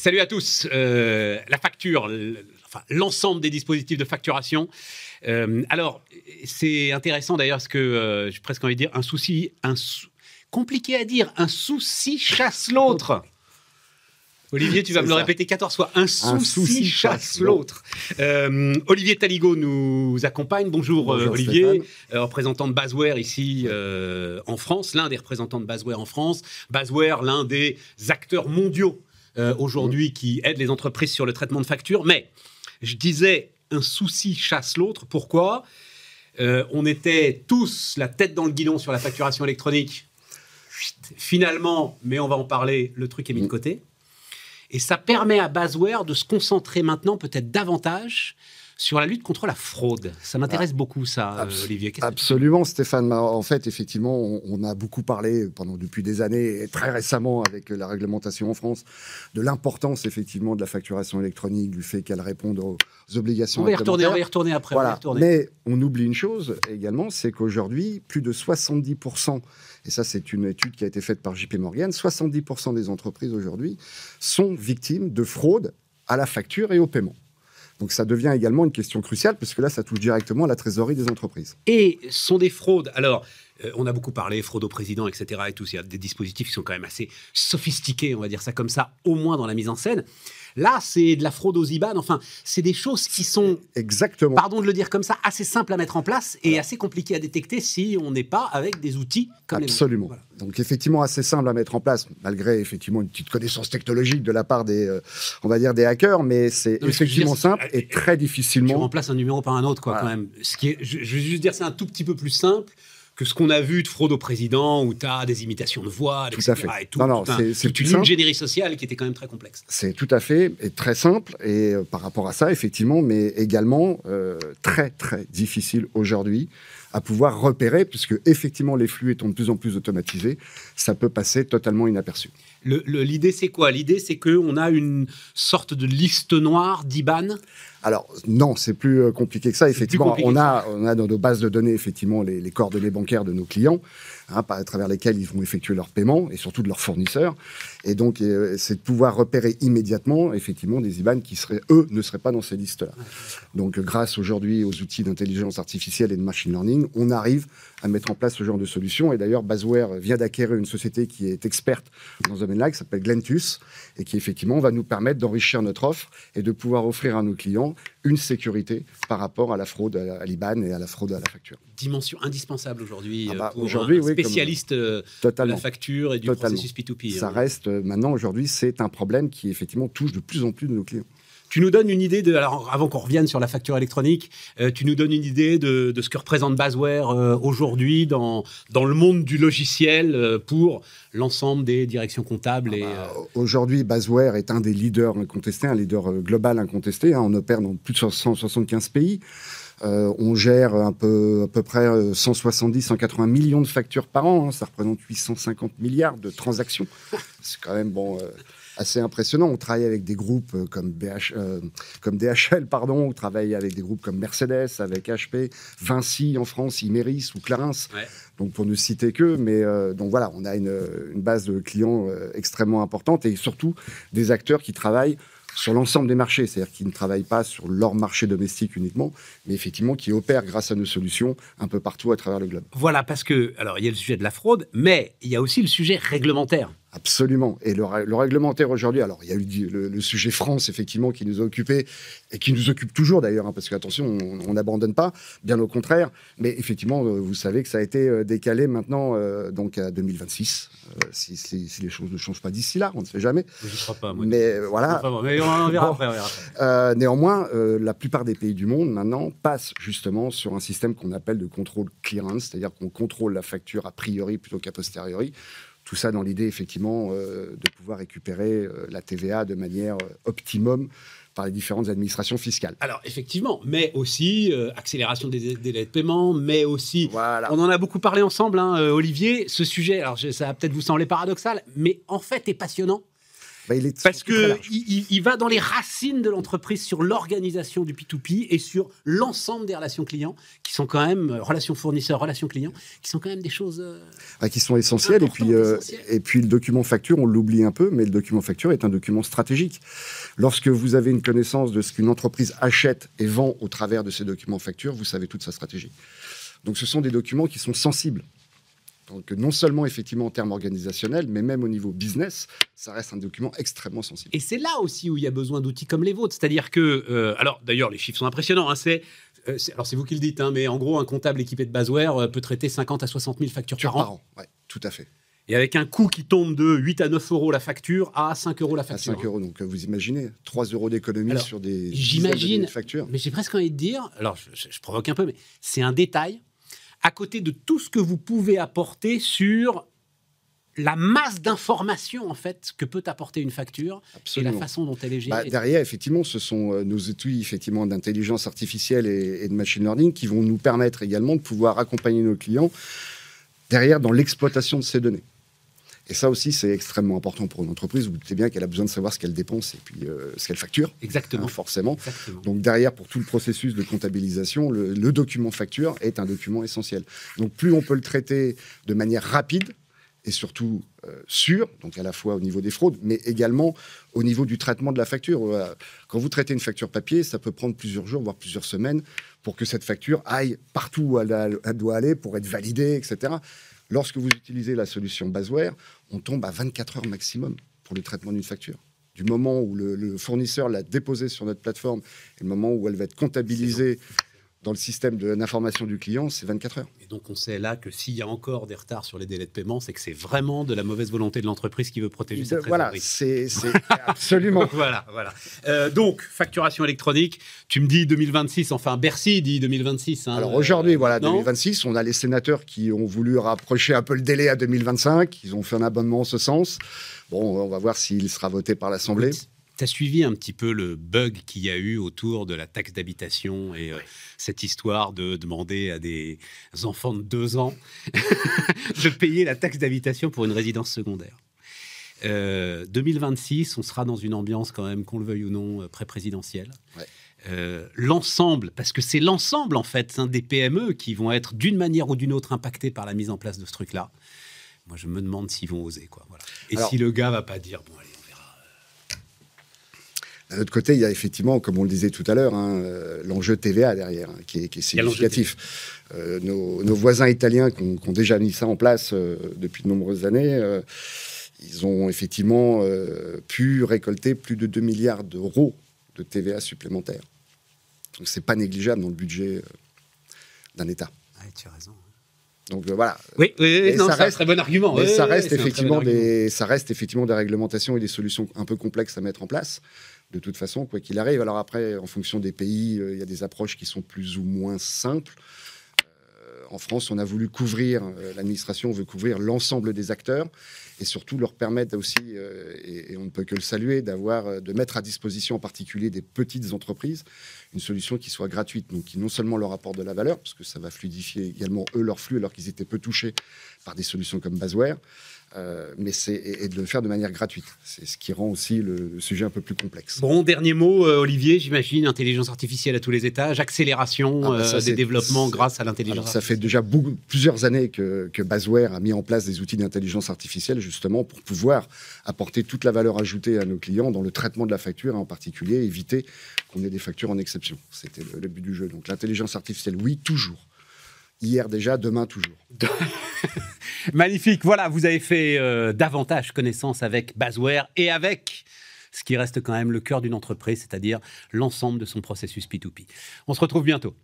Salut à tous. Euh, la facture, enfin, l'ensemble des dispositifs de facturation. Euh, alors, c'est intéressant d'ailleurs parce que euh, j'ai presque envie de dire un souci, un compliqué à dire, un souci chasse l'autre. Olivier, tu vas me le répéter 14 fois. Un souci, chasse l'autre. Olivier Taligo nous accompagne. Bonjour, Olivier, représentant de Basware ici en France, l'un des représentants de Basware en France. Basware, l'un des acteurs mondiaux euh, aujourd'hui qui aident les entreprises sur le traitement de factures. Mais je disais, un souci chasse l'autre. Pourquoi? Euh, On était tous la tête dans le guidon sur la facturation électronique. Finalement, mais on va en parler, le truc est mis de côté. Et ça permet à Basware de se concentrer maintenant peut-être davantage sur la lutte contre la fraude. Ça m'intéresse ah, beaucoup, ça, euh, Olivier. Absolument, Stéphane. En fait, effectivement, on, a beaucoup parlé pendant depuis des années et très récemment avec la réglementation en France de l'importance effectivement de la facturation électronique, du fait qu'elle réponde aux, obligations. On va y retourner, on va y retourner après. Mais on oublie une chose également, c'est qu'aujourd'hui, plus de 70%, et ça c'est une étude qui a été faite par JP Morgan, 70% des entreprises aujourd'hui sont victimes de fraude à la facture et au paiement. Donc ça devient également une question cruciale, parce que là, ça touche directement à la trésorerie des entreprises. Et sont des fraudes. Alors, euh, on a beaucoup parlé fraude au président, etc. Et tout. Il y a des dispositifs qui sont quand même assez sophistiqués, on va dire ça comme ça, au moins dans la mise en scène. Là, c'est de la fraude aux IBAN. Enfin, c'est des choses qui sont, exactement, pardon de le dire comme ça, assez simples à mettre en place et assez compliquées à détecter si on n'est pas avec des outils comme Absolument. Donc effectivement assez simple à mettre en place, malgré effectivement une petite connaissance technologique de la part des, euh, on va dire des hackers, mais c'est effectivement simple et très difficilement. Tu remplaces un numéro par un autre, quoi, quand même. Ce qui est, je, je veux juste dire, c'est un tout petit peu plus simple que ce qu'on a vu de fraude au président, où tu as des imitations de voix, tout À fait. Et tout, non, non, c'est une ingénierie sociale qui était quand même très complexe. C'est tout à fait, et très simple, et euh, par rapport à ça, effectivement, mais également euh, très, très difficile aujourd'hui à pouvoir repérer, puisque effectivement les flux étant de plus en plus automatisés, ça peut passer totalement inaperçu. L'idée, c'est quoi? L'idée, c'est qu'on a une sorte de liste noire d'IBAN? Alors non, c'est plus euh, compliqué que ça. Effectivement, on a, on a dans nos bases de données effectivement les, les coordonnées bancaires de nos clients, hein, à travers lesquels ils vont effectuer leurs paiements et surtout de leurs fournisseurs. Et donc, euh, c'est de pouvoir repérer immédiatement effectivement des IBAN qui eux ne seraient pas dans ces listes-là. Donc, grâce aujourd'hui aux outils d'intelligence artificielle et de machine learning, on arrive à mettre en place ce genre de solution. Et d'ailleurs, Basware vient d'acquérir une société qui est experte dans ce domaine-là, qui s'appelle Glentus, et qui effectivement va nous permettre d'enrichir notre offre et de pouvoir offrir à nos clients une sécurité par rapport à la fraude à l'IBAN et à la fraude à la facture. Dimension indispensable aujourd'hui ah bah, euh, pour un spécialiste euh, de la facture et du processus P2P. Ça hein. reste euh, maintenant aujourd'hui, c'est un problème qui effectivement touche de plus en plus de nos clients. Tu nous donnes une idée de, alors avant qu'on revienne sur la facture électronique, euh, tu nous donnes une idée de, ce que représente Basware euh, aujourd'hui dans, dans le monde du logiciel euh, pour l'ensemble des directions comptables. et ah bah, Aujourd'hui, Basware est un des leaders incontestés, un leader global incontesté. Hein. on opère dans plus de 175 pays. on gère un peu, à peu près 170-180 millions de factures par an. Hein. ça représente 850 milliards de transactions. C'est quand même bon assez impressionnant. On travaille avec des groupes euh, comme, BH, euh, comme DHL, pardon, on travaille avec des groupes comme Mercedes, avec HP, Vinci en France, Imeris ou Clarins. Donc pour ne citer que, mais euh, donc voilà, on a une, une base de clients extrêmement importante et surtout des acteurs qui travaillent sur l'ensemble des marchés, c'est-à-dire qui ne travaillent pas sur leur marché domestique uniquement, mais effectivement qui opèrent grâce à nos solutions un peu partout à travers le globe. Voilà, parce que, alors il y a le sujet de la fraude, mais il y a aussi le sujet réglementaire. Absolument. Et le, réglementaire aujourd'hui, alors il y a eu le, sujet France, effectivement, qui nous a occupés et qui nous occupe toujours d'ailleurs, hein, parce qu'attention, on n'abandonne pas, bien au contraire. Mais effectivement, euh, vous savez que ça a été euh, décalé maintenant euh, donc à 2026, si, les choses ne changent pas d'ici là, on ne sait jamais. Je ne crois pas, moi. Mais voilà. mais on verra après. néanmoins, la plupart des pays du monde maintenant passent justement sur un système qu'on appelle de contrôle clearance, c'est-à-dire qu'on contrôle la facture a priori plutôt qu'a posteriori tout ça dans l'idée, effectivement, euh, de pouvoir récupérer euh, la TVA de manière euh, optimum par les différentes administrations fiscales. Alors, effectivement, mais aussi accélération des délais de paiement, mais aussi. Voilà. On en a beaucoup parlé ensemble, hein, Olivier. Ce sujet, alors ça va peut-être vous sembler paradoxal, mais en fait est passionnant. Bah, il est Parce large. il, va dans les racines de l'entreprise sur l'organisation du P2P et sur l'ensemble des relations clients, qui sont quand même euh, relations fournisseurs, relations clients, qui sont quand même des choses. euh, Ah, qui sont essentiels. Et puis, euh, essentielles. et puis le document facture, on l'oublie un peu, mais le document facture est un document stratégique. Lorsque vous avez une connaissance de ce qu'une entreprise achète et vend au travers de ces documents facture, vous savez toute sa stratégie. Donc ce sont des documents qui sont sensibles. Donc non seulement effectivement en termes organisationnels, mais même au niveau business, ça reste un document extrêmement sensible. Et c'est là aussi où il y a besoin d'outils comme les vôtres. C'est-à-dire que, euh, alors d'ailleurs, les chiffres sont impressionnants. hein, c'est, euh, c'est- alors c'est vous qui le dites, hein, mais en gros, un comptable équipé de Basware euh, peut traiter 50 à 60 000 factures Facture par an. an, ouais, tout à fait. Et avec un coût qui tombe de 8 à 9 euros la facture à 5 euros la À facture. 5 euros. Donc vous imaginez, 3 euros d'économie sur des j'imagine- de factures. Mais j'ai presque envie de dire, alors je, je- je provoque un peu, mais c'est un détail à côté de tout ce que vous pouvez apporter sur la masse d'informations en fait que peut apporter une facture et la façon dont elle est Bah, gérée. derrière, effectivement, ce sont euh, nos outils effectivement d'intelligence artificielle et, et de machine learning qui vont nous permettre également de pouvoir accompagner nos clients derrière dans l'exploitation de ces données. Et ça aussi, c'est extrêmement important pour une entreprise. Vous doutez bien qu'elle a besoin de savoir ce qu'elle dépense et puis euh, ce qu'elle facture, Exactement. hein, forcément. Exactement. Donc derrière, pour tout le processus de comptabilisation, le, le document facture est un document essentiel. Donc plus on peut le traiter de manière rapide et surtout euh, sûre, donc à la fois au niveau des fraudes, mais également au niveau du traitement de la facture. Voilà. Quand vous traitez une facture papier, ça peut prendre plusieurs jours, voire plusieurs semaines, pour que cette facture aille partout où elle, a- elle doit aller, pour être validée, etc. Lorsque vous utilisez la solution Basware, on tombe à 24 heures maximum pour le traitement d'une facture. Du moment où le, le fournisseur l'a déposée sur notre plateforme et le moment où elle va être comptabilisée dans le système de l'information du client, c'est 24 heures. Et donc on sait là que s'il y a encore des retards sur les délais de paiement, c'est que c'est vraiment de la mauvaise volonté de l'entreprise qui veut protéger sa Voilà, c'est absolument. voilà, voilà. Euh, donc, facturation électronique, tu me dis 2026, enfin Bercy dit 2026. hein, Alors euh, aujourd'hui, voilà, non 2026, on a les sénateurs qui ont voulu rapprocher un peu le délai à 2025. Ils ont fait un abonnement en ce sens. Bon, on va voir s'il sera voté par l'Assemblée. Tu as suivi un petit peu le bug qu'il y a eu autour de la taxe d'habitation et euh, cette histoire de demander à des enfants de deux ans de payer la taxe d'habitation pour une résidence secondaire. Euh, 2026, on sera dans une ambiance quand même, qu'on le veuille ou non, euh, pré-présidentielle. Ouais. Euh, l'ensemble, parce que c'est l'ensemble en fait hein, des PME qui vont être d'une manière ou d'une autre impactés par la mise en place de ce truc-là. Moi, je me demande s'ils vont oser. Quoi, voilà. Et Alors- si le gars va pas dire, bon, allez. D'un autre côté, il y a effectivement, comme on le disait tout à l'heure, hein, euh, l'enjeu TVA derrière, hein, qui est, qui significatif. Euh, nos, nos voisins italiens qui ont, qui ont déjà mis ça en place euh, depuis de nombreuses années, euh, ils ont effectivement euh, pu récolter plus de 2 milliards d'euros de TVA supplémentaires. Donc c'est pas négligeable dans le budget euh, d'un État. Ouais, tu as raison. Donc euh, voilà, Oui, oui, oui, non, ça c'est un reste- très bon argument. Mais Oui, ça reste c'est un très effectivement bon argument. des, ça reste effectivement des réglementations et des solutions un peu complexes à mettre en place. De toute façon, quoi qu'il arrive. Alors après, en fonction des pays, euh, il y a des approches qui sont plus ou moins simples. Euh, en France, on a voulu couvrir, euh, l'administration veut couvrir l'ensemble des acteurs et surtout leur permettre aussi, euh, et, on ne peut que le saluer, d'avoir, de mettre à disposition en particulier des petites entreprises une solution qui soit gratuite, donc qui non seulement leur apporte de la valeur, parce que ça va fluidifier également eux leur flux alors qu'ils étaient peu touchés par des solutions comme Basware, euh, mais c'est et, et de le faire de manière gratuite. C'est ce qui rend aussi le, le sujet un peu plus complexe. Bon, dernier mot, euh, Olivier, j'imagine, intelligence artificielle à tous les étages, accélération Ah bah ça, euh, des développements grâce à l'intelligence Alors, ça fait artificielle. déjà beaucoup, plusieurs années que, que Basware a mis en place des outils d'intelligence artificielle justement pour pouvoir apporter toute la valeur ajoutée à nos clients dans le traitement de la facture et en particulier éviter qu'on ait des factures en exception. C'était le, le but du jeu. Donc l'intelligence artificielle, oui, toujours. Hier déjà, demain toujours. Magnifique. Voilà, vous avez fait euh, davantage connaissance avec Basware et avec ce qui reste quand même le cœur d'une entreprise, c'est-à-dire l'ensemble de son processus P2P. On se retrouve bientôt.